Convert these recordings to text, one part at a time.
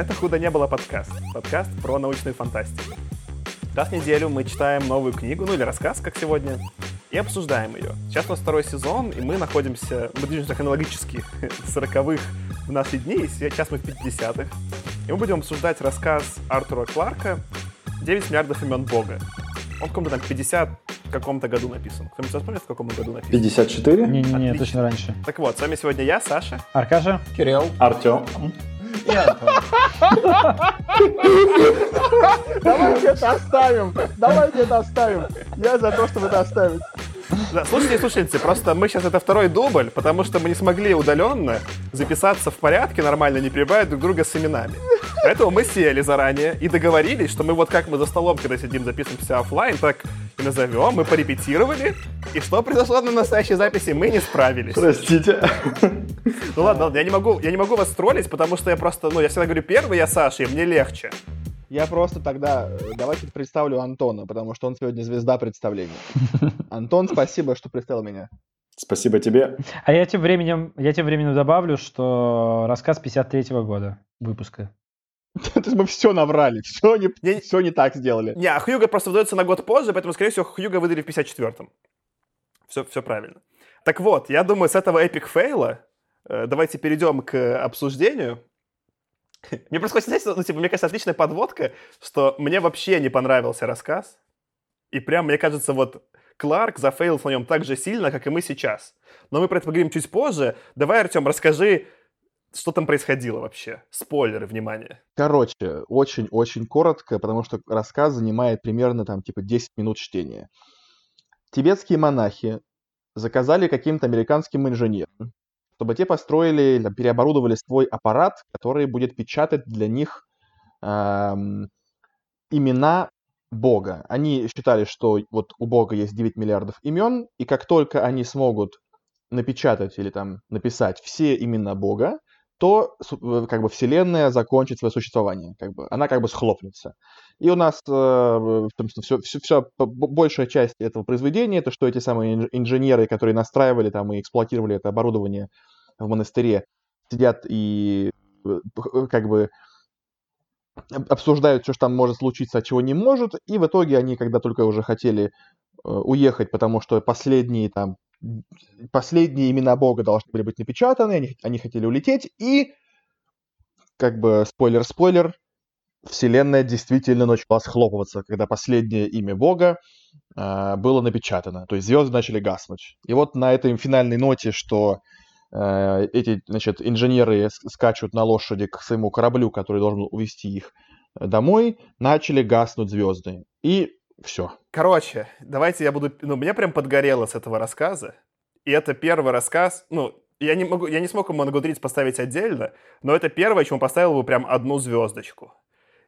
Это «Худо не было» подкаст. Подкаст про научную фантастику. Раз в неделю мы читаем новую книгу, ну или рассказ, как сегодня, и обсуждаем ее. Сейчас у нас второй сезон, и мы находимся, мы движемся хронологически с 40-х в наши дни, и сейчас мы в 50-х. И мы будем обсуждать рассказ Артура Кларка «9 миллиардов имен Бога». Он в каком-то там 50 в каком-то году написан. Кто-нибудь вспомнит, в каком году написан? 54? Не-не-не, точно раньше. Так вот, с вами сегодня я, Саша. Аркаша. Кирилл. Артем. Давайте это оставим. Давайте это оставим. Я за то, чтобы это оставить. Да, слушайте, слушайте, просто мы сейчас это второй дубль, потому что мы не смогли удаленно записаться в порядке нормально, не перебивая друг друга с именами. Поэтому мы сели заранее и договорились, что мы вот как мы за столом, когда сидим, записываемся офлайн, так и назовем, мы порепетировали, и что произошло на настоящей записи, мы не справились. Простите. Ну ладно, ладно, я не могу, я не могу вас троллить, потому что я просто, ну, я всегда говорю первый, я Саша, и мне легче. Я просто тогда э, давайте представлю Антона, потому что он сегодня звезда представления. Антон, спасибо, что представил меня. Спасибо тебе. А я тем временем, я тем временем добавлю, что рассказ 53-го года выпуска. То есть мы все наврали, все не, не, все не так сделали. Не, а Хьюга просто выдается на год позже, поэтому, скорее всего, Хьюга выдали в 54-м. Все, все правильно. Так вот, я думаю, с этого эпик фейла э, давайте перейдем к обсуждению. Мне просто хочется, ну, типа, мне кажется, отличная подводка, что мне вообще не понравился рассказ. И прям, мне кажется, вот Кларк зафейлил на нем так же сильно, как и мы сейчас. Но мы про это поговорим чуть позже. Давай, Артем, расскажи, что там происходило вообще? Спойлеры, внимание. Короче, очень-очень коротко, потому что рассказ занимает примерно там типа 10 минут чтения. Тибетские монахи заказали каким-то американским инженерам чтобы те построили, переоборудовали свой аппарат, который будет печатать для них эм, имена Бога. Они считали, что вот у Бога есть 9 миллиардов имен, и как только они смогут напечатать или там написать все имена Бога, то э, как бы Вселенная закончит свое существование, как бы она как бы схлопнется. И у нас э, все, все, все, большая часть этого произведения это что эти самые инженеры, которые настраивали там и эксплуатировали это оборудование в монастыре, сидят и э, как бы обсуждают что там может случиться, а чего не может, и в итоге они, когда только уже хотели уехать, потому что последние там последние имена Бога должны были быть напечатаны, они, они хотели улететь, и, как бы, спойлер-спойлер, Вселенная действительно начала схлопываться, когда последнее имя Бога э, было напечатано. То есть звезды начали гаснуть. И вот на этой финальной ноте, что э, эти, значит, инженеры скачут на лошади к своему кораблю, который должен увезти их домой, начали гаснуть звезды. И все. Короче, давайте я буду... Ну, меня прям подгорело с этого рассказа. И это первый рассказ... Ну, я не, могу, я не смог ему на поставить отдельно, но это первое, чему поставил бы прям одну звездочку.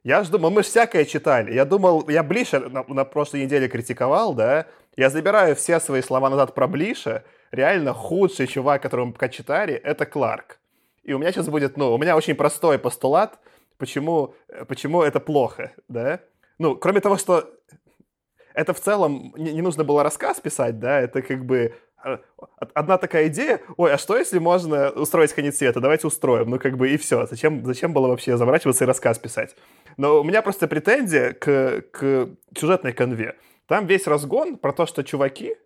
Я же думал, мы же всякое читали. Я думал, я Блиша на, на прошлой неделе критиковал, да? Я забираю все свои слова назад про Блиша. Реально худший чувак, которого мы пока читали, это Кларк. И у меня сейчас будет, ну, у меня очень простой постулат, почему, почему это плохо, да? Ну, кроме того, что это в целом не, не нужно было рассказ писать, да, это как бы э, одна такая идея, ой, а что если можно устроить конец света, давайте устроим, ну как бы и все, зачем, зачем было вообще заморачиваться и рассказ писать? Но у меня просто претензия к, к сюжетной конве. Там весь разгон про то, что чуваки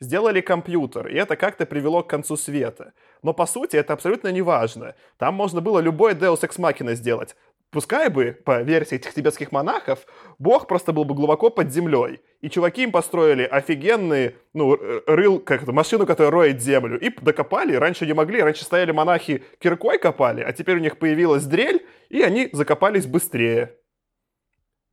сделали компьютер, и это как-то привело к концу света. Но по сути это абсолютно не важно. Там можно было любой Deus Ex Machina сделать. Пускай бы, по версии этих тибетских монахов, бог просто был бы глубоко под землей. И чуваки им построили офигенные, ну, рыл, как это, машину, которая роет землю. И докопали, раньше не могли, раньше стояли монахи киркой копали, а теперь у них появилась дрель, и они закопались быстрее.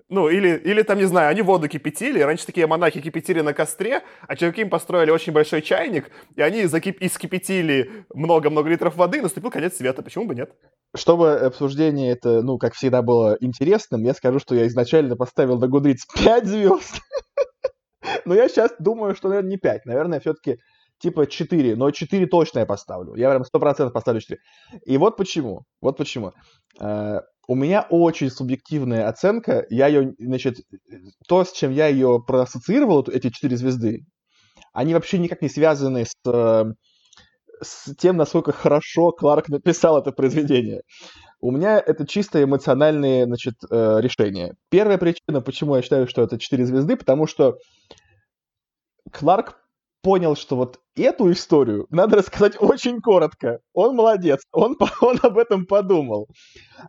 Ну, или, или там, не знаю, они воду кипятили, раньше такие монахи кипятили на костре, а чуваки им построили очень большой чайник, и они закип... искипятили много-много литров воды, и наступил конец света. Почему бы нет? Чтобы обсуждение это, ну, как всегда, было интересным, я скажу, что я изначально поставил на Goodreads 5 звезд. Но я сейчас думаю, что, наверное, не 5. Наверное, все-таки типа 4. Но 4 точно я поставлю. Я прям 100% поставлю 4. И вот почему. Вот почему. У меня очень субъективная оценка. Я ее, значит, то, с чем я ее проассоциировал, эти четыре звезды, они вообще никак не связаны с, с тем, насколько хорошо Кларк написал это произведение. У меня это чисто эмоциональные значит, э, решения. Первая причина, почему я считаю, что это четыре звезды, потому что Кларк понял, что вот эту историю надо рассказать очень коротко. Он молодец, он, он об этом подумал.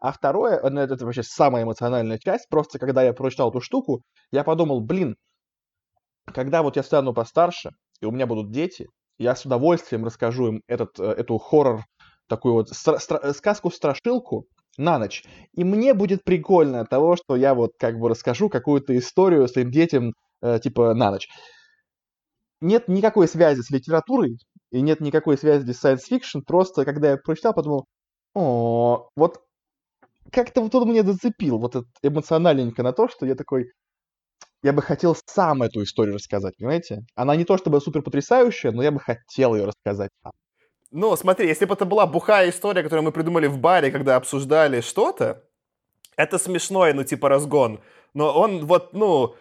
А второе, ну, это, вообще самая эмоциональная часть, просто когда я прочитал эту штуку, я подумал, блин, когда вот я стану постарше, и у меня будут дети, я с удовольствием расскажу им этот, э, эту хоррор, такую вот стра- стра- сказку-страшилку на ночь. И мне будет прикольно от того, что я вот как бы расскажу какую-то историю своим детям, э, типа, на ночь нет никакой связи с литературой и нет никакой связи с science fiction. Просто когда я прочитал, подумал, о, вот как-то вот он меня зацепил, вот это эмоциональненько на то, что я такой, я бы хотел сам эту историю рассказать, понимаете? Она не то чтобы супер потрясающая, но я бы хотел ее рассказать Ну, смотри, если бы это была бухая история, которую мы придумали в баре, когда обсуждали что-то, это смешной, ну, типа разгон. Но он вот, ну,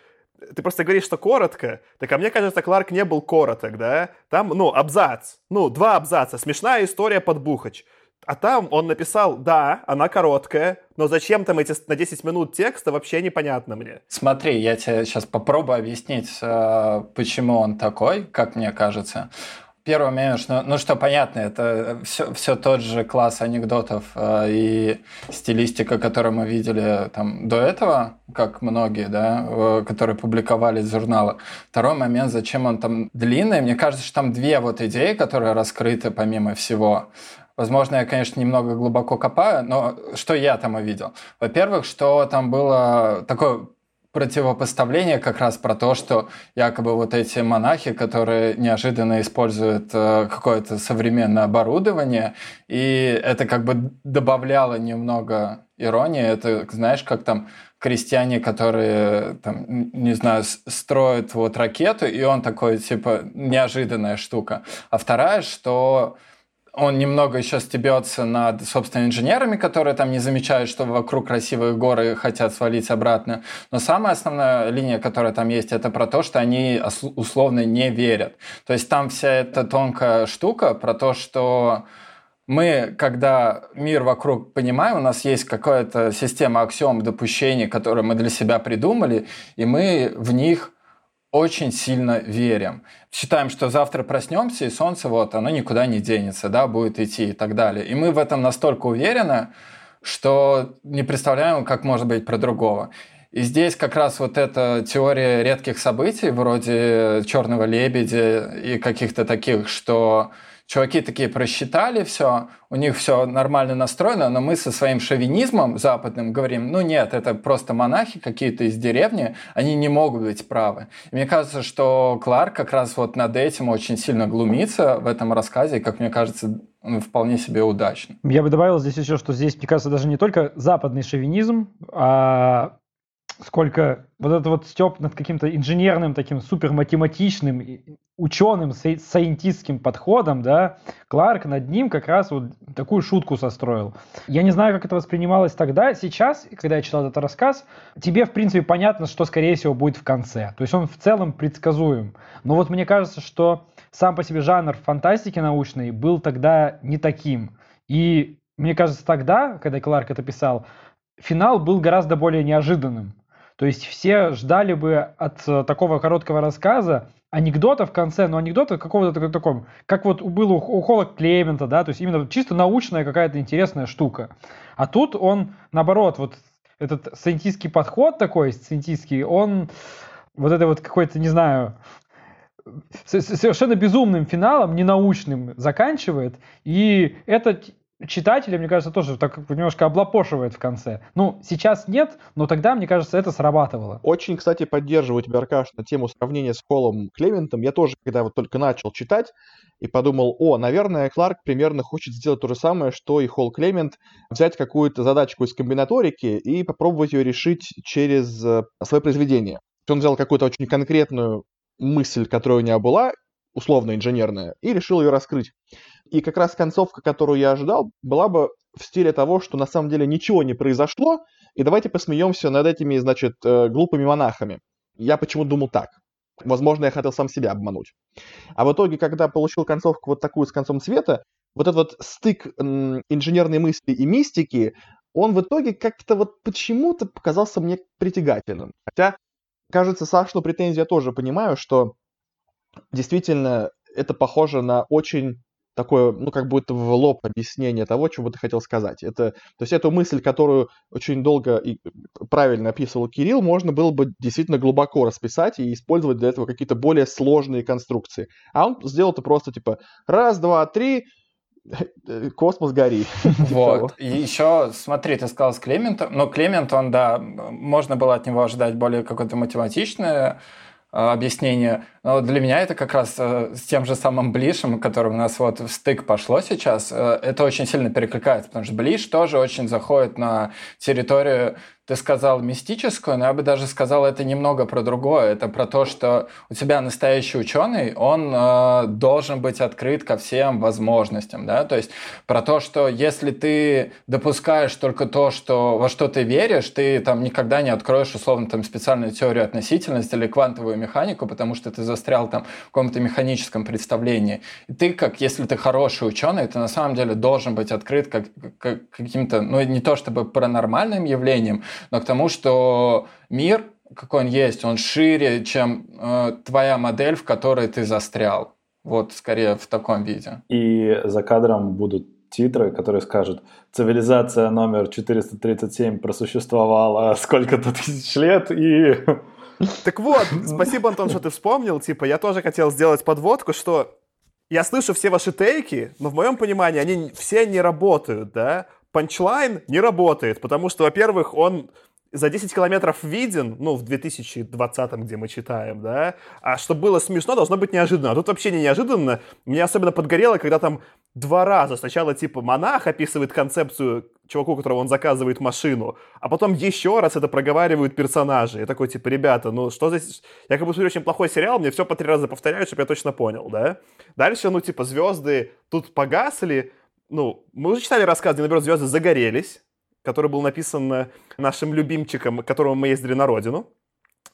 ты просто говоришь, что коротко, так а мне кажется, Кларк не был короток, да? Там, ну, абзац, ну, два абзаца, смешная история под Бухач. А там он написал, да, она короткая, но зачем там эти на 10 минут текста, вообще непонятно мне. Смотри, я тебе сейчас попробую объяснить, э, почему он такой, как мне кажется. Первый момент, что, ну что понятно, это все, все тот же класс анекдотов э, и стилистика, которую мы видели там до этого, как многие, да, э, которые публиковались в журналах. Второй момент, зачем он там длинный, мне кажется, что там две вот идеи, которые раскрыты помимо всего. Возможно, я, конечно, немного глубоко копаю, но что я там увидел? Во-первых, что там было такое противопоставление как раз про то, что якобы вот эти монахи, которые неожиданно используют э, какое-то современное оборудование, и это как бы добавляло немного иронии. Это, знаешь, как там крестьяне, которые, там, не знаю, строят вот ракету, и он такой, типа, неожиданная штука. А вторая, что он немного еще стебется над, собственно, инженерами, которые там не замечают, что вокруг красивые горы хотят свалить обратно. Но самая основная линия, которая там есть, это про то, что они условно не верят. То есть там вся эта тонкая штука про то, что мы, когда мир вокруг понимаем, у нас есть какая-то система аксиом допущений, которые мы для себя придумали, и мы в них очень сильно верим. Считаем, что завтра проснемся, и солнце вот, оно никуда не денется, да, будет идти и так далее. И мы в этом настолько уверены, что не представляем, как может быть про другого. И здесь как раз вот эта теория редких событий, вроде черного лебедя и каких-то таких, что чуваки такие просчитали все, у них все нормально настроено, но мы со своим шовинизмом западным говорим, ну нет, это просто монахи какие-то из деревни, они не могут быть правы. И мне кажется, что Кларк как раз вот над этим очень сильно глумится в этом рассказе, и, как мне кажется, вполне себе удачно. Я бы добавил здесь еще, что здесь, мне кажется, даже не только западный шовинизм, а сколько вот это вот степ над каким-то инженерным таким супер математичным ученым сайентистским подходом, да, Кларк над ним как раз вот такую шутку состроил. Я не знаю, как это воспринималось тогда, сейчас, когда я читал этот рассказ, тебе, в принципе, понятно, что, скорее всего, будет в конце. То есть он в целом предсказуем. Но вот мне кажется, что сам по себе жанр фантастики научной был тогда не таким. И мне кажется, тогда, когда Кларк это писал, финал был гораздо более неожиданным. То есть все ждали бы от э, такого короткого рассказа анекдота в конце, но анекдота какого-то такого, как вот было у Холла Клемента, да, то есть именно чисто научная какая-то интересная штука. А тут он, наоборот, вот этот сcientistский подход такой, сcientistский, он вот это вот какой-то, не знаю, совершенно безумным финалом, ненаучным заканчивает. И это читателя, мне кажется, тоже так немножко облапошивает в конце. Ну, сейчас нет, но тогда, мне кажется, это срабатывало. Очень, кстати, поддерживаю тебя, Аркаш, на тему сравнения с Холлом Клементом. Я тоже, когда вот только начал читать, и подумал, о, наверное, Кларк примерно хочет сделать то же самое, что и Холл Клемент, взять какую-то задачку из комбинаторики и попробовать ее решить через э, свое произведение. Он взял какую-то очень конкретную мысль, которая у него была, условно инженерная, и решил ее раскрыть. И как раз концовка, которую я ожидал, была бы в стиле того, что на самом деле ничего не произошло, и давайте посмеемся над этими, значит, э, глупыми монахами. Я почему думал так. Возможно, я хотел сам себя обмануть. А в итоге, когда получил концовку вот такую с концом света, вот этот вот стык инженерной мысли и мистики, он в итоге как-то вот почему-то показался мне притягательным. Хотя, кажется, Сашну претензию я тоже понимаю, что действительно это похоже на очень такое, ну, как будто в лоб объяснение того, чего ты хотел сказать. Это, то есть эту мысль, которую очень долго и правильно описывал Кирилл, можно было бы действительно глубоко расписать и использовать для этого какие-то более сложные конструкции. А он сделал это просто типа раз, два, три, космос гори. Типа вот. И еще, смотри, ты сказал с Клементом, но Клемент, он, да, можно было от него ожидать более какое-то математичное Э, объяснение. Но для меня это как раз э, с тем же самым Блишем, которым у нас вот в стык пошло сейчас, э, это очень сильно перекликается, потому что Блиш тоже очень заходит на территорию ты сказал мистическую, но я бы даже сказал это немного про другое. Это про то, что у тебя настоящий ученый, он э, должен быть открыт ко всем возможностям, да, то есть про то, что если ты допускаешь только то, что во что ты веришь, ты там никогда не откроешь условно там специальную теорию относительности или квантовую механику, потому что ты застрял там в каком-то механическом представлении. И ты, как если ты хороший ученый, ты на самом деле должен быть открыт как, как каким-то, ну не то чтобы паранормальным явлением, но к тому, что мир, какой он есть, он шире, чем э, твоя модель, в которой ты застрял. Вот скорее в таком виде. И за кадром будут титры, которые скажут «Цивилизация номер 437 просуществовала сколько-то тысяч лет и...» Так вот, спасибо, Антон, что ты вспомнил. Типа, я тоже хотел сделать подводку, что я слышу все ваши тейки, но в моем понимании они все не работают, да? Панчлайн не работает, потому что, во-первых, он за 10 километров виден, ну, в 2020, где мы читаем, да, а чтобы было смешно, должно быть неожиданно. А тут вообще не неожиданно. Мне особенно подгорело, когда там два раза сначала, типа, монах описывает концепцию чуваку, которого он заказывает машину, а потом еще раз это проговаривают персонажи. Я такой, типа, ребята, ну, что здесь... Я как бы смотрю очень плохой сериал, мне все по три раза повторяют, чтобы я точно понял, да. Дальше, ну, типа, звезды тут погасли, ну, мы уже читали рассказ «Где наберут звезды» «Загорелись», который был написан нашим любимчиком, которому мы ездили на родину,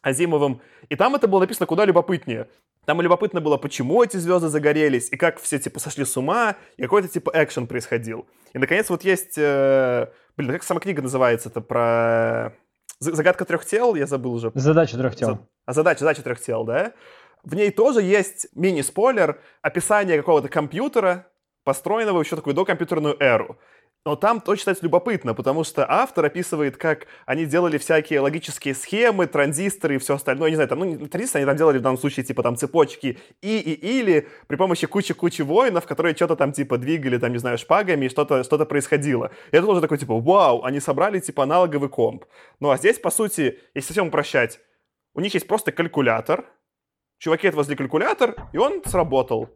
Азимовым. И там это было написано куда любопытнее. Там любопытно было, почему эти звезды загорелись, и как все, типа, сошли с ума, и какой-то, типа, экшен происходил. И, наконец, вот есть... Э, блин, как сама книга называется? Это про... Загадка трех тел, я забыл уже. Задача трех тел. А задача, задача трех тел, да? В ней тоже есть мини-спойлер, описание какого-то компьютера, построенного еще такую докомпьютерную эру. Но там то читать любопытно, потому что автор описывает, как они делали всякие логические схемы, транзисторы и все остальное. Не знаю, там, ну, транзисторы они там делали в данном случае, типа, там, цепочки и, и, или при помощи кучи-кучи воинов, которые что-то там, типа, двигали, там, не знаю, шпагами, и что-то что происходило. И это тоже такой, типа, вау, они собрали, типа, аналоговый комп. Ну, а здесь, по сути, если совсем упрощать, у них есть просто калькулятор, чуваки отвозли калькулятор, и он сработал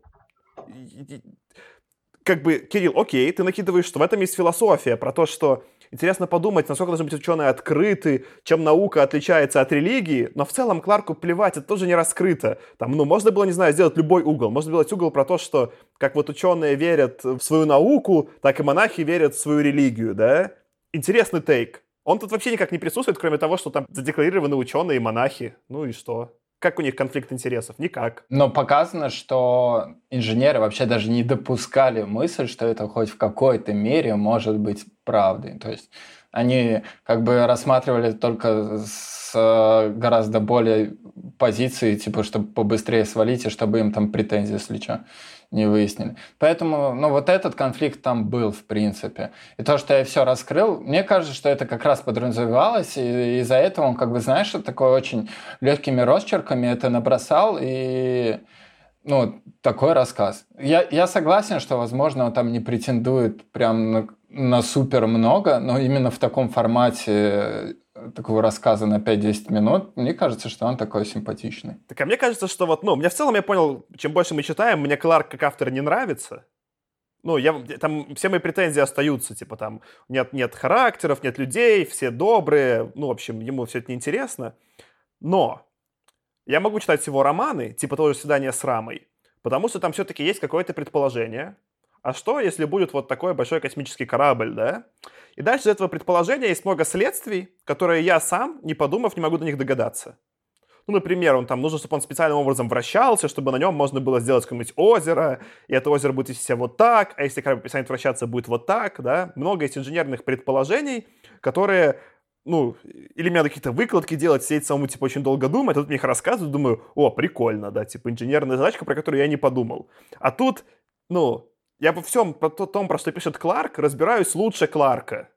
как бы, Кирилл, окей, ты накидываешь, что в этом есть философия, про то, что интересно подумать, насколько должны быть ученые открыты, чем наука отличается от религии, но в целом Кларку плевать, это тоже не раскрыто. Там, ну, можно было, не знаю, сделать любой угол. Можно сделать угол про то, что как вот ученые верят в свою науку, так и монахи верят в свою религию, да? Интересный тейк. Он тут вообще никак не присутствует, кроме того, что там задекларированы ученые и монахи. Ну и что? Как у них конфликт интересов? Никак. Но показано, что инженеры вообще даже не допускали мысль, что это хоть в какой-то мере может быть правдой. То есть они как бы рассматривали только с э, гораздо более позиции, типа, чтобы побыстрее свалить, и чтобы им там претензии, если что не выяснили. Поэтому, ну, вот этот конфликт там был, в принципе. И то, что я все раскрыл, мне кажется, что это как раз подразумевалось, и из-за этого он, как бы, знаешь, такой очень легкими росчерками это набросал, и ну, такой рассказ. Я, я согласен, что, возможно, он там не претендует прям на, на супер много, но именно в таком формате такого рассказа на 5-10 минут, мне кажется, что он такой симпатичный. Так, а мне кажется, что вот, ну, мне в целом, я понял, чем больше мы читаем, мне Кларк как автор не нравится. Ну, я, там все мои претензии остаются, типа там нет, нет характеров, нет людей, все добрые, ну, в общем, ему все это неинтересно. Но я могу читать его романы, типа того же «Свидание с Рамой», потому что там все-таки есть какое-то предположение. А что, если будет вот такой большой космический корабль, да? И дальше из этого предположения есть много следствий, которые я сам, не подумав, не могу до них догадаться. Ну, например, он там нужно, чтобы он специальным образом вращался, чтобы на нем можно было сделать какое-нибудь озеро, и это озеро будет вести себя вот так, а если корабль перестанет вращаться, будет вот так, да. Много есть инженерных предположений, которые ну, или мне надо какие-то выкладки делать, сидеть самому, типа, очень долго думать, а тут мне их рассказывают, думаю, о, прикольно, да, типа, инженерная задачка, про которую я не подумал. А тут, ну, я во всем про том, про что пишет Кларк, разбираюсь лучше Кларка.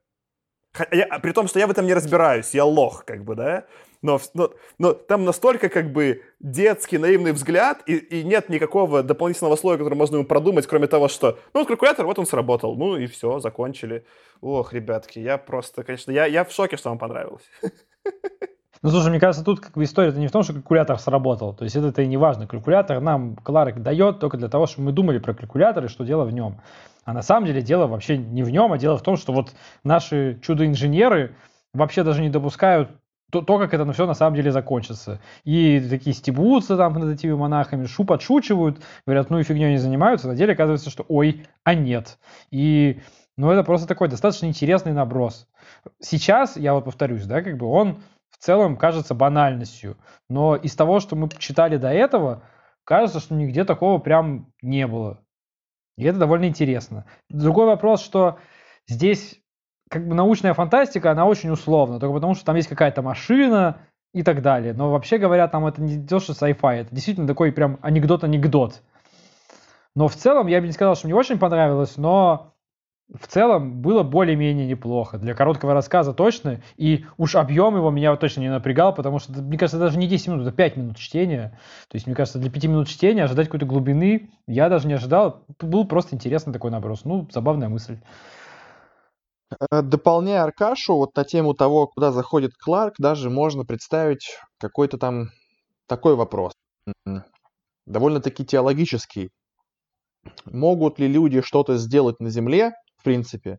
Я, при том, что я в этом не разбираюсь, я лох, как бы, да? но, но, но там настолько как бы детский наивный взгляд, и, и нет никакого дополнительного слоя, который можно ему продумать, кроме того, что, ну, вот калькулятор, вот он сработал, ну и все, закончили. Ох, ребятки, я просто, конечно, я, я в шоке, что вам понравилось. Ну, слушай, мне кажется, тут как бы история-то не в том, что калькулятор сработал. То есть это-то и не важно. Калькулятор нам Кларк дает только для того, чтобы мы думали про калькулятор и что дело в нем. А на самом деле дело вообще не в нем, а дело в том, что вот наши чудо-инженеры вообще даже не допускают то, то, как это все на самом деле закончится. И такие стебутся там над этими монахами, шу подшучивают, говорят, ну и фигней не занимаются. На деле оказывается, что ой, а нет. И ну, это просто такой достаточно интересный наброс. Сейчас, я вот повторюсь, да, как бы он в целом кажется банальностью. Но из того, что мы читали до этого, кажется, что нигде такого прям не было. И это довольно интересно. Другой вопрос, что здесь как бы научная фантастика, она очень условна, только потому что там есть какая-то машина и так далее. Но вообще говоря, там это не то, что sci-fi, это действительно такой прям анекдот-анекдот. Но в целом, я бы не сказал, что мне очень понравилось, но в целом было более-менее неплохо. Для короткого рассказа точно. И уж объем его меня точно не напрягал, потому что, мне кажется, даже не 10 минут, это 5 минут чтения. То есть, мне кажется, для 5 минут чтения ожидать какой-то глубины я даже не ожидал. Был просто интересный такой наброс. Ну, забавная мысль. Э, дополняя Аркашу вот на тему того, куда заходит Кларк, даже можно представить какой-то там такой вопрос. Довольно-таки теологический. Могут ли люди что-то сделать на Земле, в принципе,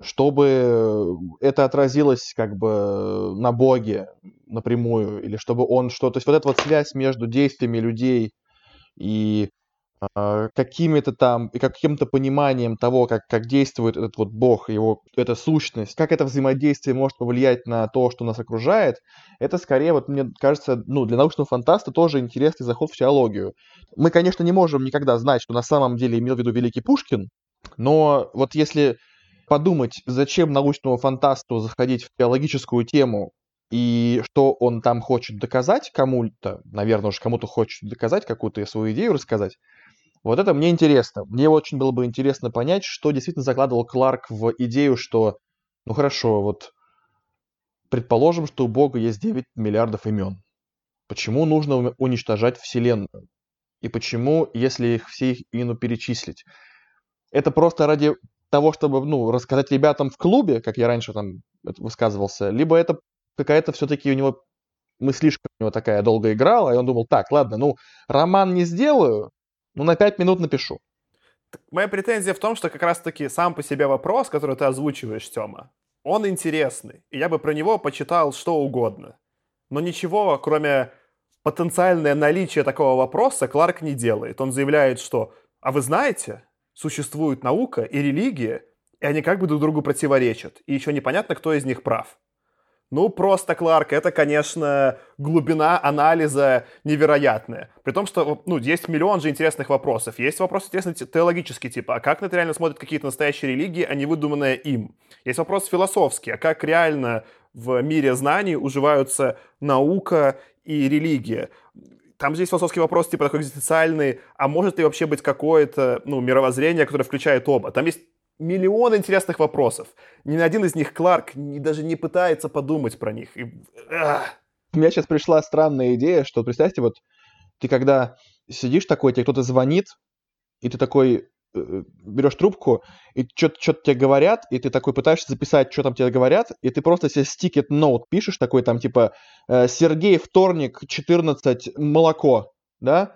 чтобы это отразилось как бы на Боге напрямую, или чтобы он что... То есть вот эта вот связь между действиями людей и а, какими-то там и каким-то пониманием того, как, как действует этот вот бог, его эта сущность, как это взаимодействие может повлиять на то, что нас окружает, это скорее, вот мне кажется, ну, для научного фантаста тоже интересный заход в теологию. Мы, конечно, не можем никогда знать, что на самом деле имел в виду великий Пушкин, но вот если подумать, зачем научному фантасту заходить в теологическую тему, и что он там хочет доказать кому-то, наверное, уж кому-то хочет доказать, какую-то свою идею рассказать, вот это мне интересно. Мне очень было бы интересно понять, что действительно закладывал Кларк в идею, что, ну хорошо, вот предположим, что у Бога есть 9 миллиардов имен. Почему нужно уничтожать Вселенную? И почему, если их все их перечислить? Это просто ради того, чтобы, ну, рассказать ребятам в клубе, как я раньше там высказывался, либо это какая-то все-таки у него мыслишка у него такая долго играла, и он думал, так, ладно, ну, роман не сделаю, ну, на 5 минут напишу. Моя претензия в том, что как раз-таки сам по себе вопрос, который ты озвучиваешь, Тёма, он интересный. И я бы про него почитал что угодно. Но ничего, кроме потенциальное наличие такого вопроса, Кларк не делает. Он заявляет, что «А вы знаете, существует наука и религия, и они как бы друг другу противоречат, и еще непонятно, кто из них прав». Ну, просто, Кларк, это, конечно, глубина анализа невероятная. При том, что, ну, есть миллион же интересных вопросов. Есть вопросы интересные теологические, типа, а как на это реально смотрят какие-то настоящие религии, а не выдуманные им? Есть вопрос философский, а как реально в мире знаний уживаются наука и религия? Там же есть философский вопрос, типа, такой экзистенциальный, а может ли вообще быть какое-то, ну, мировоззрение, которое включает оба? Там есть миллион интересных вопросов. Ни на один из них Кларк не, даже не пытается подумать про них. И... У меня сейчас пришла странная идея, что, представьте, вот ты когда сидишь такой, тебе кто-то звонит, и ты такой берешь трубку, и что-то тебе говорят, и ты такой пытаешься записать, что там тебе говорят, и ты просто себе стикет ноут пишешь, такой там типа э, «Сергей, вторник, 14, молоко», да?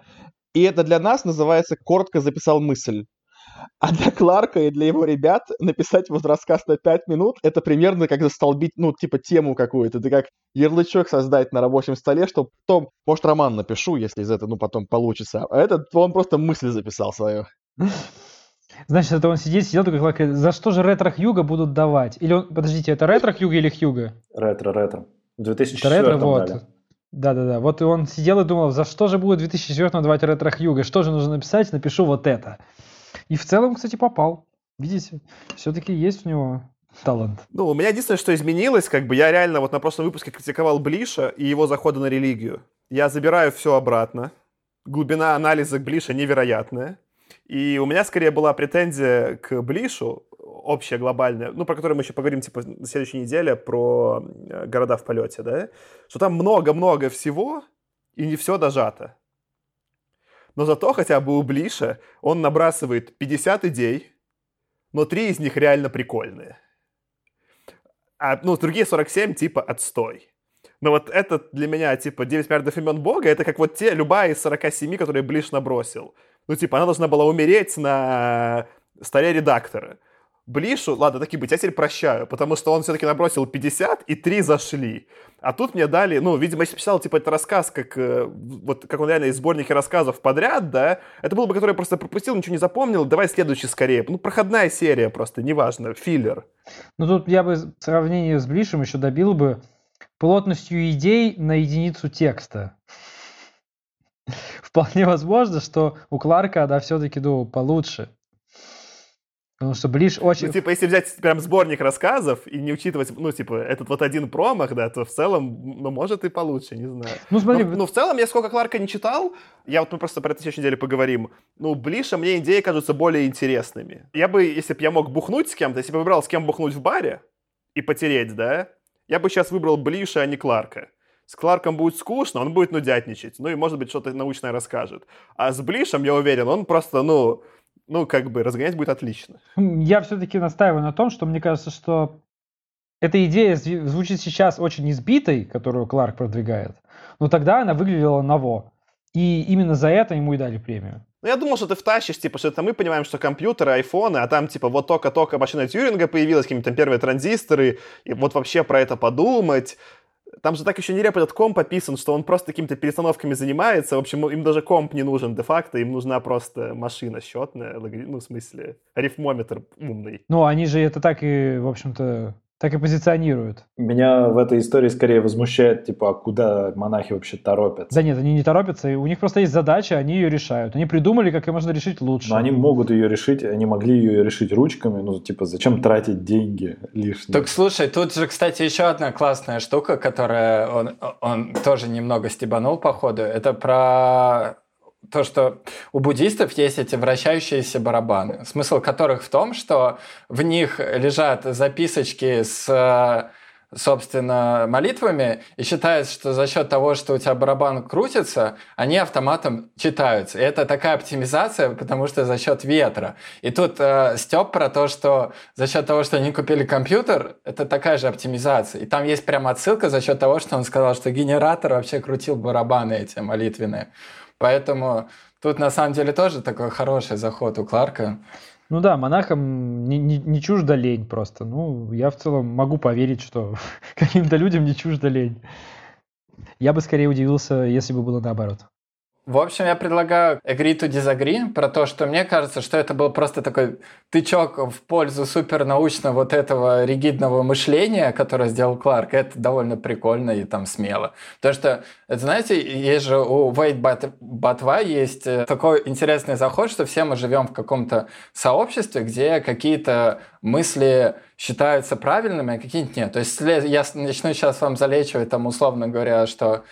И это для нас называется «коротко записал мысль». А для Кларка и для его ребят написать вот рассказ на 5 минут, это примерно как застолбить, ну, типа, тему какую-то. Это как ярлычок создать на рабочем столе, чтобы потом, может, роман напишу, если из этого, ну, потом получится. А этот, он просто мысль записал свою. Значит, это он сидит, сидел такой, Кларк, за что же ретро-хьюга будут давать? Или он, подождите, это ретро-хьюга или хьюга? Ретро-ретро. В 2004 Это ретро, вот. дали. Да-да-да. Вот и он сидел и думал, за что же будет в 2004 давать ретро-хьюга? Что же нужно написать? Напишу вот это. И в целом, кстати, попал. Видите, все-таки есть у него талант. Ну, у меня единственное, что изменилось, как бы я реально вот на прошлом выпуске критиковал Блиша и его заходы на религию. Я забираю все обратно. Глубина анализа Блиша невероятная. И у меня скорее была претензия к Блишу, общая, глобальная, ну, про которую мы еще поговорим, типа, на следующей неделе, про э, города в полете, да, что там много-много всего, и не все дожато. Но зато хотя бы у Блиша он набрасывает 50 идей, но три из них реально прикольные. А, ну, другие 47 типа отстой. Но вот это для меня, типа, 9 миллиардов имен Бога, это как вот те, любая из 47, которые Блиш набросил. Ну, типа, она должна была умереть на столе редактора. Блишу, ладно, таки быть, я теперь прощаю, потому что он все-таки набросил 50, и 3 зашли. А тут мне дали, ну, видимо, если писал, типа, это рассказ, как, э, вот, как он реально из сборники рассказов подряд, да, это был бы, который я просто пропустил, ничего не запомнил, давай следующий скорее. Ну, проходная серия просто, неважно, филлер. Ну, тут я бы в сравнении с Блишем еще добил бы плотностью идей на единицу текста. Вполне возможно, что у Кларка она все-таки, ну, получше. Потому что Блиш очень... Ну, типа, если взять прям сборник рассказов и не учитывать, ну, типа, этот вот один промах, да, то в целом, ну, может и получше, не знаю. Ну, смотри... Но, ну, в целом, я сколько Кларка не читал, я вот мы просто про это следующей неделе поговорим, ну, Блиша мне идеи кажутся более интересными. Я бы, если бы я мог бухнуть с кем-то, если бы выбрал с кем бухнуть в баре и потереть, да, я бы сейчас выбрал Блиша, а не Кларка. С Кларком будет скучно, он будет нудятничать, ну и, может быть, что-то научное расскажет. А с Блишем, я уверен, он просто, ну, ну, как бы, разгонять будет отлично. Я все-таки настаиваю на том, что мне кажется, что эта идея звучит сейчас очень избитой, которую Кларк продвигает, но тогда она выглядела ново. И именно за это ему и дали премию. Ну, я думал, что ты втащишь, типа, что это мы понимаем, что компьютеры, айфоны, а там, типа, вот только-только машина Тьюринга появилась, какие-то там первые транзисторы, и вот вообще про это подумать. Там же так еще не реп этот комп описан, что он просто какими-то перестановками занимается. В общем, им даже комп не нужен де-факто, им нужна просто машина счетная, ну, в смысле, арифмометр умный. Ну, они же это так и, в общем-то, так и позиционируют. Меня в этой истории скорее возмущает, типа, а куда монахи вообще торопятся? Да нет, они не торопятся, у них просто есть задача, они ее решают. Они придумали, как ее можно решить лучше. Но они могут ее решить, они могли ее решить ручками, ну, типа, зачем тратить деньги лишние? Так слушай, тут же, кстати, еще одна классная штука, которая он, он тоже немного стебанул, походу, это про то, что у буддистов есть эти вращающиеся барабаны, смысл которых в том, что в них лежат записочки с собственно, молитвами, и считается, что за счет того, что у тебя барабан крутится, они автоматом читаются. И это такая оптимизация, потому что за счет ветра. И тут э, Степ про то, что за счет того, что они купили компьютер, это такая же оптимизация. И там есть прямо отсылка за счет того, что он сказал, что генератор вообще крутил барабаны эти молитвенные. Поэтому тут на самом деле тоже такой хороший заход у Кларка. Ну да, монахам не, не, не чужда лень просто. Ну, я в целом могу поверить, что каким-то людям не чужда лень. Я бы скорее удивился, если бы было наоборот. В общем, я предлагаю agree to disagree про то, что мне кажется, что это был просто такой тычок в пользу супернаучного вот этого ригидного мышления, которое сделал Кларк. Это довольно прикольно и там смело. Потому что, знаете, есть же у But, But есть э, такой интересный заход, что все мы живем в каком-то сообществе, где какие-то мысли считаются правильными, а какие-то нет. То есть я начну сейчас вам залечивать, там, условно говоря, что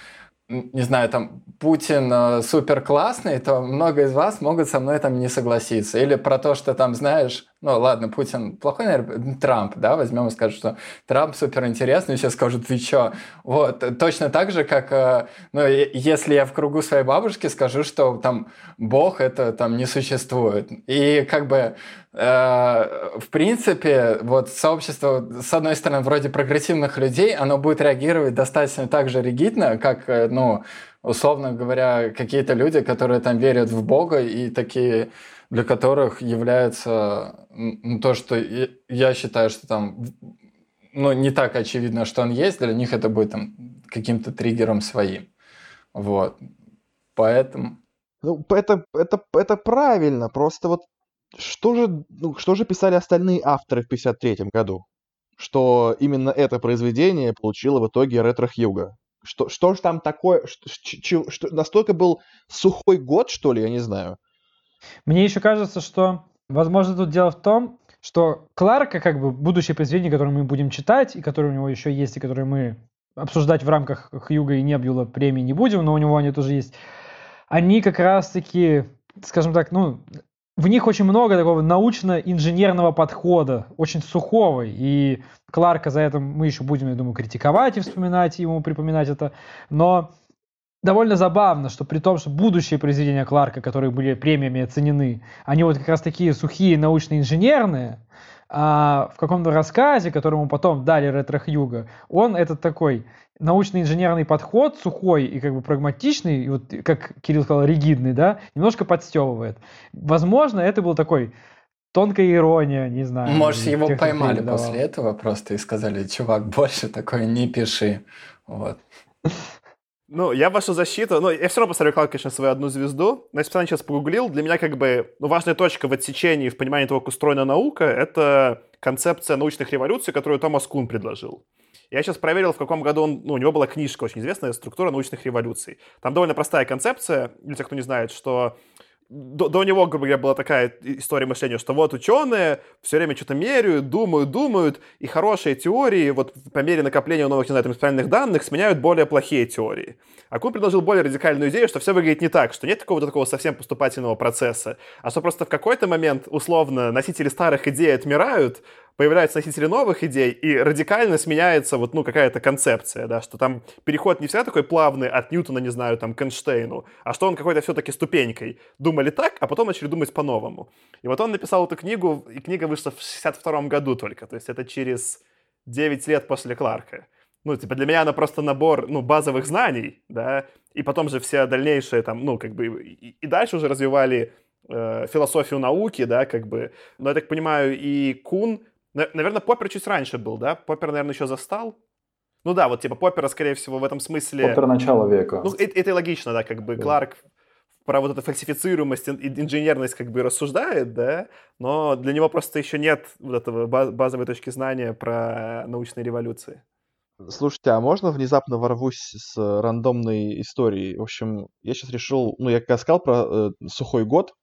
не знаю, там, Путин э, супер классный, то много из вас могут со мной там не согласиться. Или про то, что там, знаешь, ну ладно, Путин плохой, наверное, Трамп, да, возьмем и скажем, что Трамп супер интересный, и все скажут, ты чё? Вот, точно так же, как, э, ну, если я в кругу своей бабушки скажу, что там Бог это там не существует. И как бы, э, в принципе, вот сообщество, с одной стороны, вроде прогрессивных людей, оно будет реагировать достаточно так же ригидно, как, э, ну, условно говоря, какие-то люди, которые там верят в Бога и такие для которых является ну, то, что я считаю, что там ну, не так очевидно, что он есть, для них это будет там, каким-то триггером своим. Вот. Поэтому... Ну, это, это, это правильно, просто вот что же, ну, что же писали остальные авторы в 53 году? Что именно это произведение получило в итоге ретро-хьюга. Что, что же там такое, что, что, настолько был сухой год, что ли, я не знаю. Мне еще кажется, что, возможно, тут дело в том, что Кларка, как бы, будущее произведение, которое мы будем читать, и которое у него еще есть, и которое мы обсуждать в рамках Хьюга и Небюла премии не будем, но у него они тоже есть, они как раз-таки, скажем так, ну, в них очень много такого научно-инженерного подхода, очень сухого, и Кларка за это мы еще будем, я думаю, критиковать и вспоминать, ему припоминать это, но довольно забавно, что при том, что будущие произведения Кларка, которые были премиями оценены, они вот как раз такие сухие научно-инженерные, а в каком-то рассказе, которому потом дали ретро-хьюга, он этот такой научно-инженерный подход, сухой и как бы прагматичный, и вот, как Кирилл сказал, ригидный, да, немножко подстебывает. Возможно, это был такой тонкая ирония, не знаю. Может, его поймали после этого просто и сказали, чувак, больше такое не пиши. Вот. Ну, я вашу защиту, ну, я все равно поставлю Кларк, конечно, свою одну звезду, но если я сейчас погуглил, для меня как бы, ну, важная точка в отсечении, в понимании того, как устроена наука, это концепция научных революций, которую Томас Кун предложил. Я сейчас проверил, в каком году он, ну, у него была книжка очень известная «Структура научных революций». Там довольно простая концепция, для тех, кто не знает, что до, до него, грубо говоря, была такая история мышления, что вот ученые все время что-то меряют, думают, думают, и хорошие теории вот по мере накопления новых, не знаю, там, экспериментальных данных сменяют более плохие теории. А Кун предложил более радикальную идею, что все выглядит не так, что нет такого такого совсем поступательного процесса, а что просто в какой-то момент, условно, носители старых идей отмирают, появляются носители новых идей, и радикально сменяется вот, ну, какая-то концепция, да, что там переход не всегда такой плавный от Ньютона, не знаю, там, к Эйнштейну, а что он какой-то все-таки ступенькой. Думали так, а потом начали думать по-новому. И вот он написал эту книгу, и книга вышла в 62 году только, то есть это через 9 лет после Кларка. Ну, типа, для меня она просто набор, ну, базовых знаний, да, и потом же все дальнейшие там, ну, как бы, и, и дальше уже развивали э, философию науки, да, как бы. Но я так понимаю, и Кун Наверное, Поппер чуть раньше был, да? Поппер, наверное, еще застал. Ну да, вот типа Поппера, скорее всего, в этом смысле... Поппер начала века. Ну, это, это логично, да, как бы да. Кларк про вот эту фальсифицируемость и инженерность как бы рассуждает, да, но для него просто еще нет вот этого базовой точки знания про научные революции. Слушайте, а можно внезапно ворвусь с рандомной историей? В общем, я сейчас решил, ну, я как сказал про э, сухой год,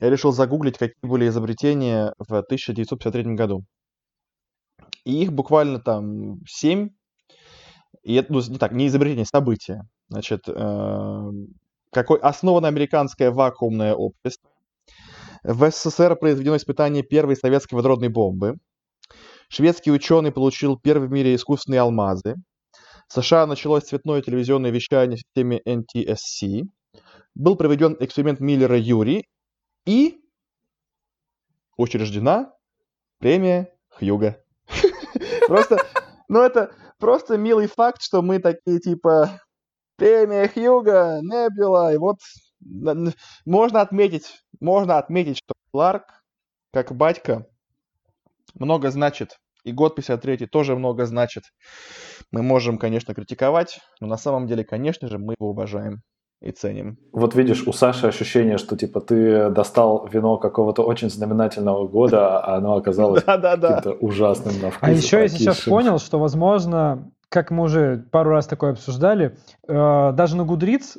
я решил загуглить, какие были изобретения в 1953 году. И их буквально там семь. И это, ну, не так, не изобретение, события. Значит, э, какой, основано американское вакуумное общество. В СССР произведено испытание первой советской водородной бомбы. Шведский ученый получил первый в мире искусственные алмазы. В США началось цветное телевизионное вещание в системе NTSC. Был проведен эксперимент Миллера Юри, и учреждена премия Хьюга. Просто, ну это просто милый факт, что мы такие типа премия Хьюга, Небюла, и вот можно отметить, можно отметить, что Кларк, как батька, много значит. И год 53 тоже много значит. Мы можем, конечно, критиковать, но на самом деле, конечно же, мы его уважаем и ценим. Вот видишь, у Саши ощущение, что типа ты достал вино какого-то очень знаменательного года, а оно оказалось каким-то ужасным на вкус. А еще я сейчас понял, что, возможно, как мы уже пару раз такое обсуждали, э, даже на Гудриц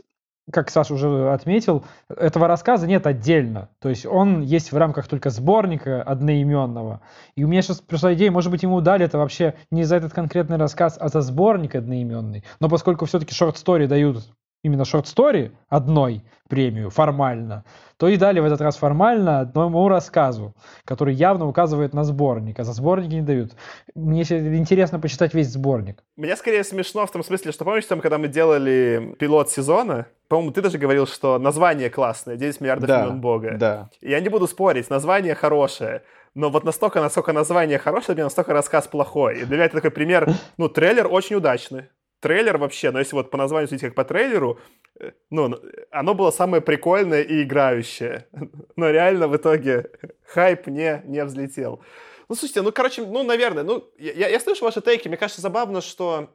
как Саша уже отметил, этого рассказа нет отдельно. То есть он есть в рамках только сборника одноименного. И у меня сейчас пришла идея, может быть, ему дали это вообще не за этот конкретный рассказ, а за сборник одноименный. Но поскольку все-таки шорт-стори дают именно шорт-стори одной премию формально, то и дали в этот раз формально одному рассказу, который явно указывает на сборник, а за сборники не дают. Мне интересно почитать весь сборник. Мне скорее смешно в том смысле, что помнишь, там, когда мы делали пилот сезона, по-моему, ты даже говорил, что название классное, 10 миллиардов Да, имен Бога. Да. Я не буду спорить, название хорошее. Но вот настолько, насколько название хорошее, для меня настолько рассказ плохой. И для меня это такой пример, ну, трейлер очень удачный. Трейлер вообще, но если вот по названию судить как по трейлеру, э, ну, оно было самое прикольное и играющее. Но реально в итоге хайп не, не взлетел. Ну, слушайте, ну, короче, ну, наверное, ну, я, я слышу ваши тейки, мне кажется забавно, что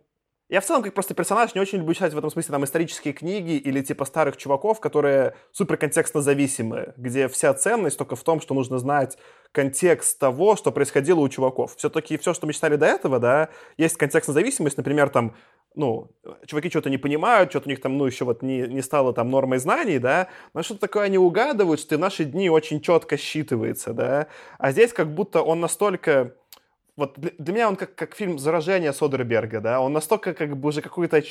я в целом, как просто персонаж, не очень люблю читать в этом смысле там исторические книги или типа старых чуваков, которые супер контекстно зависимы, где вся ценность только в том, что нужно знать контекст того, что происходило у чуваков. Все-таки все, что мы читали до этого, да, есть контекстная зависимость, например, там, ну, чуваки что-то не понимают, что-то у них там, ну, еще вот не, не стало там нормой знаний, да, но что-то такое они угадывают, что и в наши дни очень четко считывается, да, а здесь как будто он настолько вот для, меня он как, как фильм «Заражение» Содерберга, да, он настолько как бы уже какую-то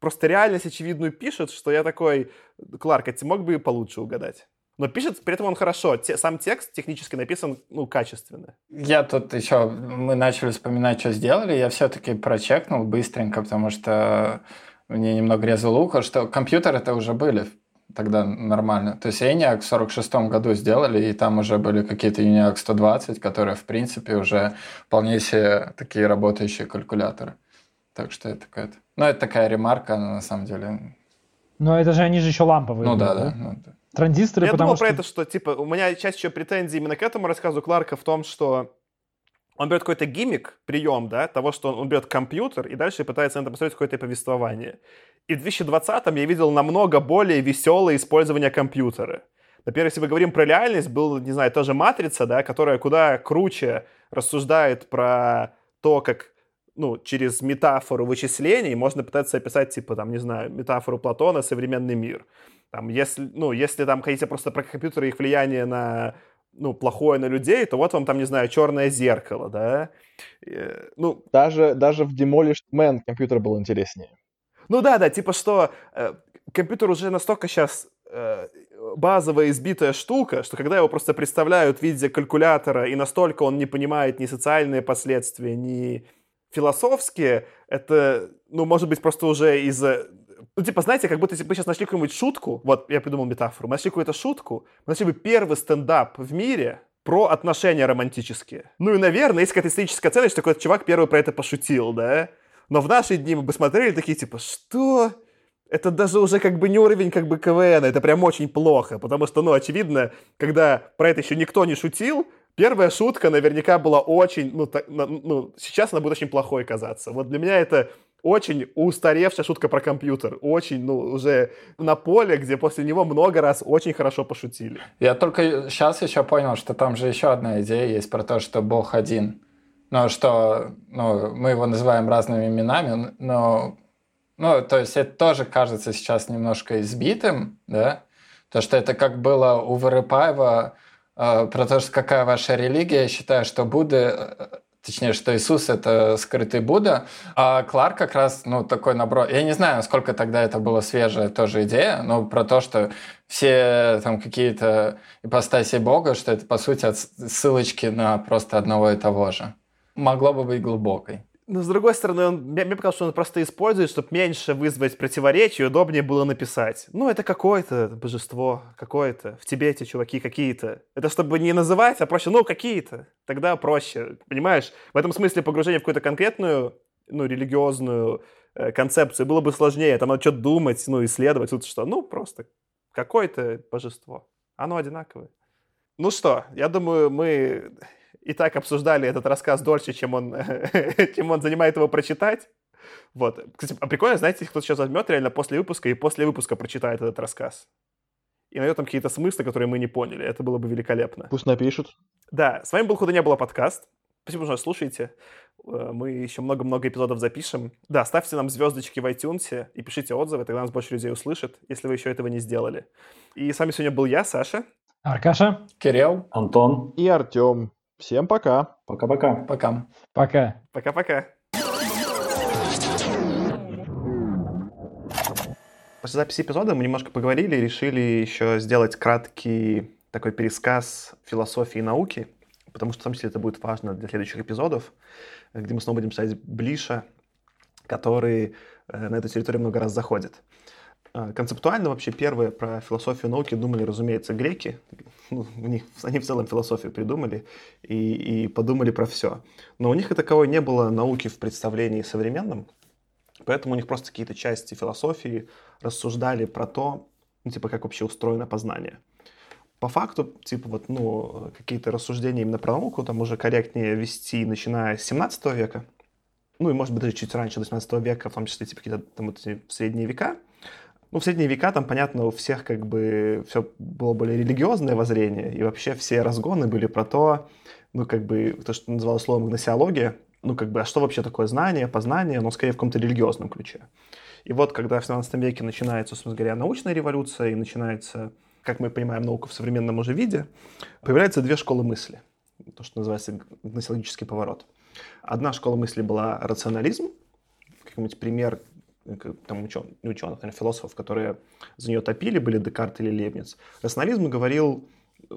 просто реальность очевидную пишет, что я такой, Кларк, а ты мог бы и получше угадать? Но пишет, при этом он хорошо, те, сам текст технически написан, ну, качественно. Я тут еще, мы начали вспоминать, что сделали, я все-таки прочекнул быстренько, потому что мне немного резало ухо, что компьютеры это уже были тогда нормально. То есть ENIAC в 46 году сделали, и там уже были какие-то ENIAC 120, которые, в принципе, уже вполне себе такие работающие калькуляторы. Так что это какая-то... Ну, это такая ремарка, она на самом деле... Но это же они же еще ламповые. Ну были, да, да. ну да. Транзисторы, я думал что... про это, что, типа, у меня часть еще претензий именно к этому рассказу Кларка в том, что он берет какой-то гиммик, прием, да, того, что он, он берет компьютер и дальше пытается на это построить какое-то повествование. И в 2020-м я видел намного более веселое использование компьютера. Например, если мы говорим про реальность, был, не знаю, тоже «Матрица», да, которая куда круче рассуждает про то, как ну, через метафору вычислений можно пытаться описать, типа, там, не знаю, метафору Платона «Современный мир». Там, если, ну, если там хотите просто про компьютеры и их влияние на, ну, плохое на людей, то вот вам там, не знаю, черное зеркало, да. Э, Ну, Даже, даже в Demolished Man компьютер был интереснее. ну да, да, типа что э, компьютер уже настолько сейчас базовая избитая штука, что когда его просто представляют в виде калькулятора, и настолько он не понимает ни социальные последствия, ни философские, это, ну, может быть, просто уже из-за... Ну, типа, знаете, как будто если бы мы сейчас нашли какую-нибудь шутку, вот, я придумал метафору, мы нашли какую-то шутку, мы нашли бы первый стендап в мире про отношения романтические. Ну и, наверное, есть какая-то историческая ценность, что какой-то чувак первый про это пошутил, да? Но в наши дни мы бы смотрели такие, типа, что? Это даже уже как бы не уровень как бы КВН, это прям очень плохо, потому что, ну, очевидно, когда про это еще никто не шутил, первая шутка наверняка была очень, ну, так, ну, сейчас она будет очень плохой казаться. Вот для меня это очень устаревшая шутка про компьютер. Очень, ну, уже на поле, где после него много раз очень хорошо пошутили. Я только сейчас еще понял, что там же еще одна идея есть про то, что Бог один. Ну, что ну, мы его называем разными именами, но ну, то есть это тоже кажется сейчас немножко избитым, да? То, что это как было у Вырыпаева э, про то, что какая ваша религия. Я считаю, что Будда, э, точнее, что Иисус — это скрытый Будда, а Кларк как раз, ну, такой наброс. Я не знаю, насколько тогда это была свежая тоже идея, но про то, что все там какие-то ипостаси Бога, что это, по сути, ссылочки на просто одного и того же. Могло бы быть глубокой. Но с другой стороны, он, мне, мне показалось, что он просто использует, чтобы меньше вызвать противоречие, удобнее было написать. Ну, это какое-то божество, какое-то. В Тибете чуваки какие-то. Это чтобы не называть, а проще, ну, какие-то. Тогда проще, понимаешь? В этом смысле погружение в какую-то конкретную, ну, религиозную э, концепцию было бы сложнее. Там надо что-то думать, ну, исследовать. Тут что? Ну, просто какое-то божество. Оно одинаковое. Ну что, я думаю, мы и так обсуждали этот рассказ дольше, чем он, чем он занимает его прочитать. Вот. Кстати, а прикольно, знаете, кто сейчас возьмет реально после выпуска и после выпуска прочитает этот рассказ. И найдет там какие-то смыслы, которые мы не поняли. Это было бы великолепно. Пусть напишут. Да, с вами был «Худо не было» подкаст. Спасибо, что слушаете. Мы еще много-много эпизодов запишем. Да, ставьте нам звездочки в iTunes и пишите отзывы, тогда нас больше людей услышит, если вы еще этого не сделали. И с вами сегодня был я, Саша. Аркаша. Кирилл. Антон. И Артем. Всем пока. Пока-пока. Пока. Пока. Пока-пока. После записи эпизода мы немножко поговорили и решили еще сделать краткий такой пересказ философии и науки, потому что в том числе это будет важно для следующих эпизодов, где мы снова будем читать Блиша, который э, на эту территорию много раз заходит. А, концептуально вообще первые про философию науки думали, разумеется, греки. Ну, них, они в целом философию придумали и, и подумали про все. Но у них и таковой не было науки в представлении современном, поэтому у них просто какие-то части философии рассуждали про то, ну, типа, как вообще устроено познание. По факту, типа, вот, ну, какие-то рассуждения именно про науку там уже корректнее вести, начиная с 17 века, ну, и, может быть, даже чуть раньше, до 17 века, в том числе, типа, какие-то там вот средние века. Ну, в средние века там, понятно, у всех как бы все было более религиозное воззрение, и вообще все разгоны были про то, ну, как бы, то, что называлось словом гносеология, ну, как бы, а что вообще такое знание, познание, но скорее в каком-то религиозном ключе. И вот, когда в 17 веке начинается, собственно говоря, научная революция, и начинается, как мы понимаем, наука в современном уже виде, появляются две школы мысли. То, что называется гносеологический поворот. Одна школа мысли была рационализм, какой-нибудь пример там ученых, не ученых, наверное, философов, которые за нее топили, были Декарт или Лебниц. Рационализм говорил,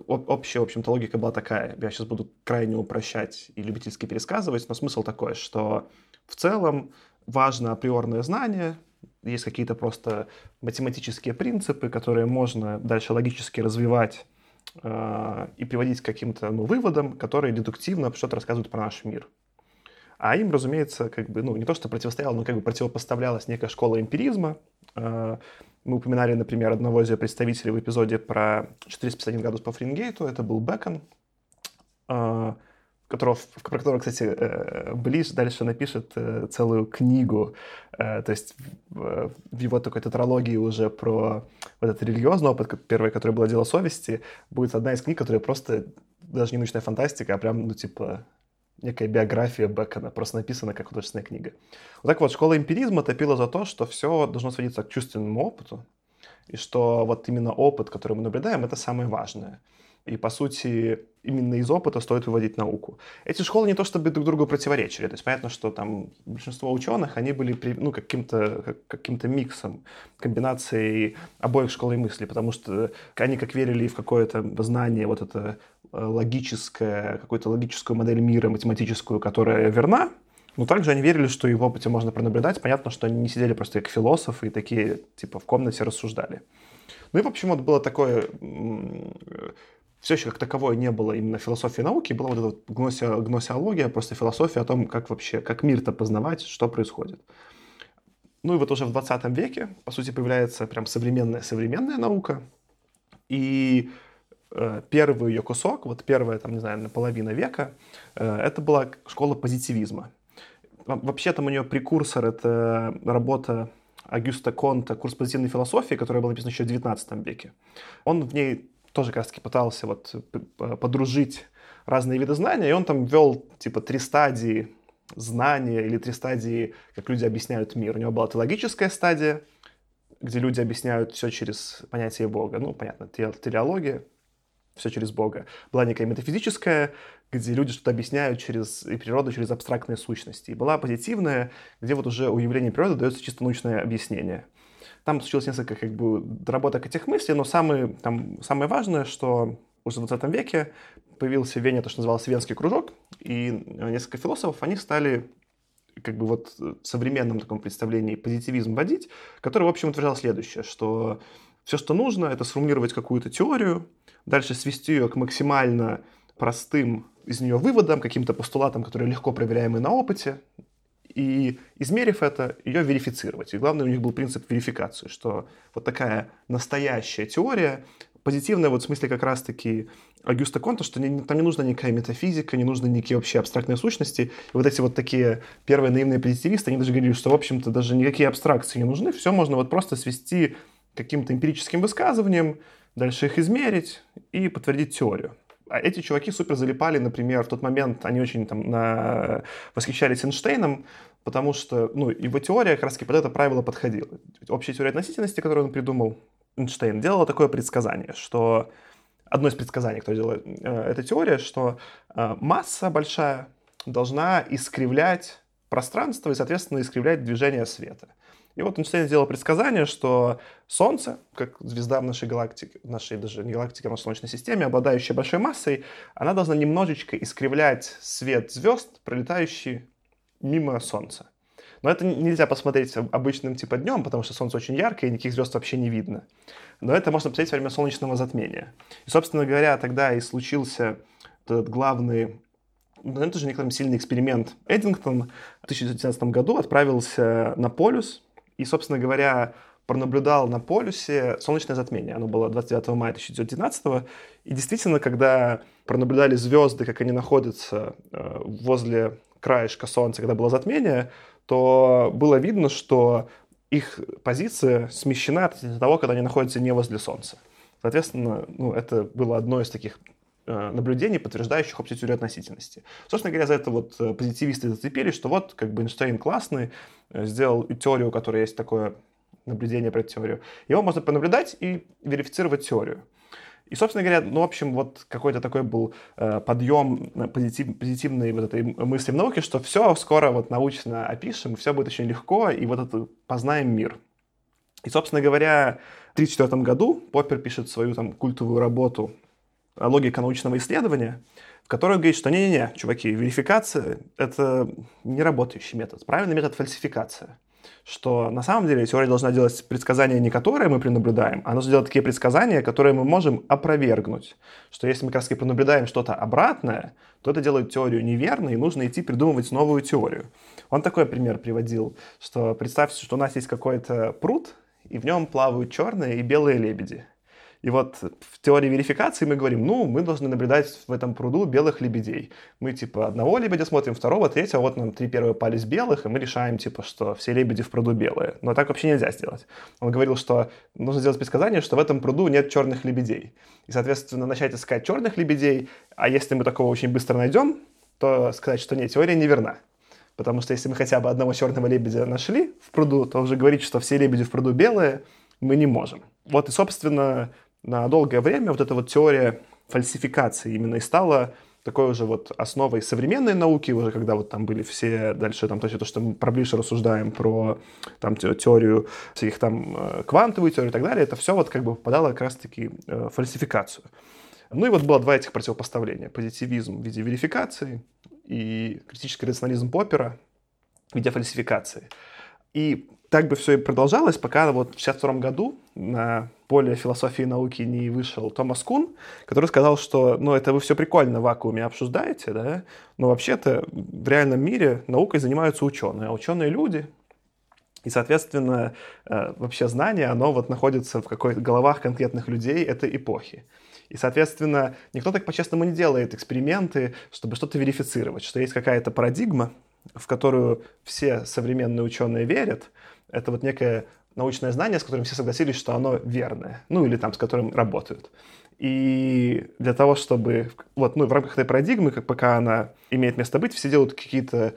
общая, в общем-то, логика была такая. Я сейчас буду крайне упрощать и любительски пересказывать, но смысл такой, что в целом важно априорное знание, есть какие-то просто математические принципы, которые можно дальше логически развивать э, и приводить к каким-то ну, выводам, которые дедуктивно что-то рассказывают про наш мир. А им, разумеется, как бы, ну, не то, что противостояло, но как бы противопоставлялась некая школа эмпиризма. Э, мы упоминали, например, одного из ее представителей в эпизоде про 451 градус по Фаренгейту, это был Бекон, э, которого, про которого, кстати, э, Блиш дальше напишет э, целую книгу, э, то есть в его такой тетралогии уже про вот этот религиозный опыт, первый, который было «Дело совести», будет одна из книг, которая просто даже не научная фантастика, а прям, ну, типа, некая биография Бекона, просто написана как художественная книга. Вот так вот, школа эмпиризма топила за то, что все должно сводиться к чувственному опыту, и что вот именно опыт, который мы наблюдаем, это самое важное – и, по сути, именно из опыта стоит выводить науку. Эти школы не то чтобы друг другу противоречили. То есть понятно, что там большинство ученых, они были ну, каким-то каким миксом, комбинацией обоих школ и мысли, потому что они как верили в какое-то знание, вот это логическое, какую-то логическую модель мира, математическую, которая верна, но также они верили, что его пути можно пронаблюдать. Понятно, что они не сидели просто как философы и такие, типа, в комнате рассуждали. Ну и, в общем, вот было такое все еще как таковое не было именно философии науки, была вот эта вот гноси, гносеология, просто философия о том, как вообще, как мир-то познавать, что происходит. Ну и вот уже в 20 веке, по сути, появляется прям современная современная наука, и э, первый ее кусок, вот первая, там, не знаю, половина века, э, это была школа позитивизма. Вообще там у нее прекурсор — это работа Агюста Конта «Курс позитивной философии», которая была написана еще в 19 веке. Он в ней тоже как раз таки пытался вот подружить разные виды знания, и он там ввел типа три стадии знания или три стадии, как люди объясняют мир. У него была теологическая стадия, где люди объясняют все через понятие Бога. Ну, понятно, телеология, все через Бога. Была некая метафизическая, где люди что-то объясняют через и природу через абстрактные сущности. И была позитивная, где вот уже у явления природы дается чисто научное объяснение. Там случилось несколько как бы доработок этих мыслей, но самое, там, самое важное, что уже в 20 веке появился в Вене то, что называлось Венский кружок, и несколько философов, они стали как бы вот в современном таком представлении позитивизм вводить, который, в общем, утверждал следующее, что все, что нужно, это сформулировать какую-то теорию, дальше свести ее к максимально простым из нее выводам, каким-то постулатам, которые легко проверяемы на опыте, и измерив это, ее верифицировать. И главное, у них был принцип верификации, что вот такая настоящая теория, позитивная вот в смысле как раз-таки Агюста Конта, что не, там не нужна никакая метафизика, не нужны никакие вообще абстрактные сущности. И вот эти вот такие первые наивные позитивисты, они даже говорили, что, в общем-то, даже никакие абстракции не нужны, все можно вот просто свести каким-то эмпирическим высказываниям, дальше их измерить и подтвердить теорию. А эти чуваки супер залипали, например, в тот момент они очень там на... восхищались Эйнштейном, потому что, ну, его теория как раз под это правило подходила. Общая теория относительности, которую он придумал, Эйнштейн, делала такое предсказание, что одно из предсказаний, которое делает э, эта теория, что э, масса большая должна искривлять пространство и, соответственно, искривлять движение света. И вот Эйнштейн сделал предсказание, что Солнце, как звезда в нашей галактике, в нашей даже не галактике, но в Солнечной системе, обладающая большой массой, она должна немножечко искривлять свет звезд, пролетающий мимо Солнца. Но это нельзя посмотреть обычным типа днем, потому что Солнце очень яркое, и никаких звезд вообще не видно. Но это можно посмотреть во время солнечного затмения. И, собственно говоря, тогда и случился этот главный ну, это же некоторый сильный эксперимент. Эдингтон в 1919 году отправился на полюс и, собственно говоря, пронаблюдал на полюсе солнечное затмение. Оно было 29 мая 1919. И действительно, когда пронаблюдали звезды, как они находятся э, возле краешка Солнца, когда было затмение, то было видно, что их позиция смещена относительно того, когда они находятся не возле Солнца. Соответственно, ну, это было одно из таких наблюдений, подтверждающих общую теорию относительности. Собственно говоря, за это вот э, позитивисты зацепились, что вот как бы Эйнштейн классный, э, сделал теорию, у которой есть такое наблюдение про теорию. Его можно понаблюдать и верифицировать теорию. И, собственно говоря, ну, в общем, вот какой-то такой был э, подъем позитив, позитивной вот этой мысли в науке, что все скоро вот научно опишем, все будет очень легко, и вот это познаем мир. И, собственно говоря, в 1934 году Поппер пишет свою там культовую работу «Логика научного исследования», в которой он говорит, что не-не-не, чуваки, верификация — это не работающий метод. Правильный метод — фальсификация что на самом деле теория должна делать предсказания, не которые мы пренаблюдаем, а должна делать такие предсказания, которые мы можем опровергнуть. Что если мы как раз таки пренаблюдаем что-то обратное, то это делает теорию неверной, и нужно идти придумывать новую теорию. Он такой пример приводил, что представьте, что у нас есть какой-то пруд, и в нем плавают черные и белые лебеди. И вот в теории верификации мы говорим, ну, мы должны наблюдать в этом пруду белых лебедей. Мы, типа, одного лебедя смотрим, второго, третьего, вот нам три первые пались белых, и мы решаем, типа, что все лебеди в пруду белые. Но так вообще нельзя сделать. Он говорил, что нужно сделать предсказание, что в этом пруду нет черных лебедей. И, соответственно, начать искать черных лебедей, а если мы такого очень быстро найдем, то сказать, что нет, теория неверна. Потому что если мы хотя бы одного черного лебедя нашли в пруду, то уже говорить, что все лебеди в пруду белые, мы не можем. Вот и, собственно, на долгое время вот эта вот теория фальсификации именно и стала такой уже вот основой современной науки, уже когда вот там были все дальше, там, то есть то, что мы про ближе рассуждаем, про там теорию всяких там э, квантовую теорию и так далее, это все вот как бы попадало как раз-таки э, фальсификацию. Ну и вот было два этих противопоставления. Позитивизм в виде верификации и критический рационализм Поппера в виде фальсификации. И так бы все и продолжалось, пока вот в 1962 году на поле философии и науки не вышел Томас Кун, который сказал, что ну, это вы все прикольно в вакууме обсуждаете, да, но вообще-то в реальном мире наукой занимаются ученые, а ученые люди, и, соответственно, э, вообще знание, оно вот находится в какой-то головах конкретных людей этой эпохи. И, соответственно, никто так по-честному не делает эксперименты, чтобы что-то верифицировать, что есть какая-то парадигма, в которую все современные ученые верят, это вот некое научное знание, с которым все согласились, что оно верное, ну или там с которым работают. И для того, чтобы вот, ну, в рамках этой парадигмы, как пока она имеет место быть, все делают какие-то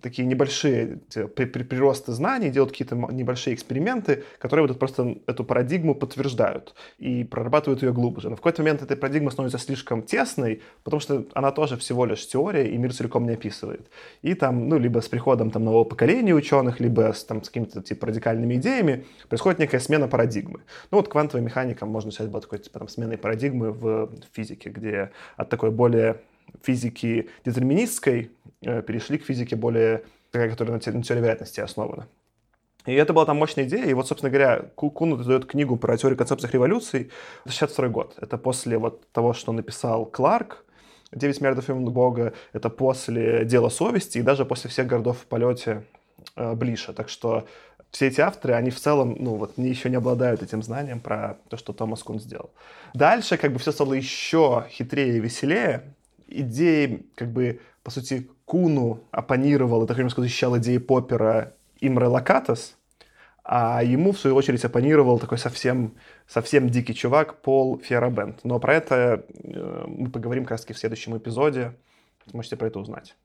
такие небольшие при, при, приросты знаний, делают какие-то небольшие эксперименты, которые вот просто эту парадигму подтверждают и прорабатывают ее глубже. Но в какой-то момент эта парадигма становится слишком тесной, потому что она тоже всего лишь теория, и мир целиком не описывает. И там, ну, либо с приходом там нового поколения ученых, либо с, там, с какими-то типа радикальными идеями происходит некая смена парадигмы. Ну, вот квантовая механика, можно сказать, была такой типа там сменой парадигмы в физике, где от такой более физики детерминистской э, перешли к физике более такая, которая на, те, на теории вероятности основана. И это была там мощная идея. И вот, собственно говоря, Кун дает книгу про теорию концепциях революций. Это 62 год. Это после вот того, что написал Кларк, 9 миллиардов имен Бога. Это после дела совести и даже после всех городов в полете э, Блиша. Так что все эти авторы, они в целом, ну вот, не, еще не обладают этим знанием про то, что Томас Кун сделал. Дальше как бы все стало еще хитрее и веселее идеи, как бы, по сути, Куну оппонировал, это, как защищал идеи Поппера Имре Лакатас, а ему, в свою очередь, оппонировал такой совсем, совсем дикий чувак Пол Ферабент. Но про это э, мы поговорим как раз в следующем эпизоде. Можете про это узнать.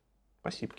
Спасибо.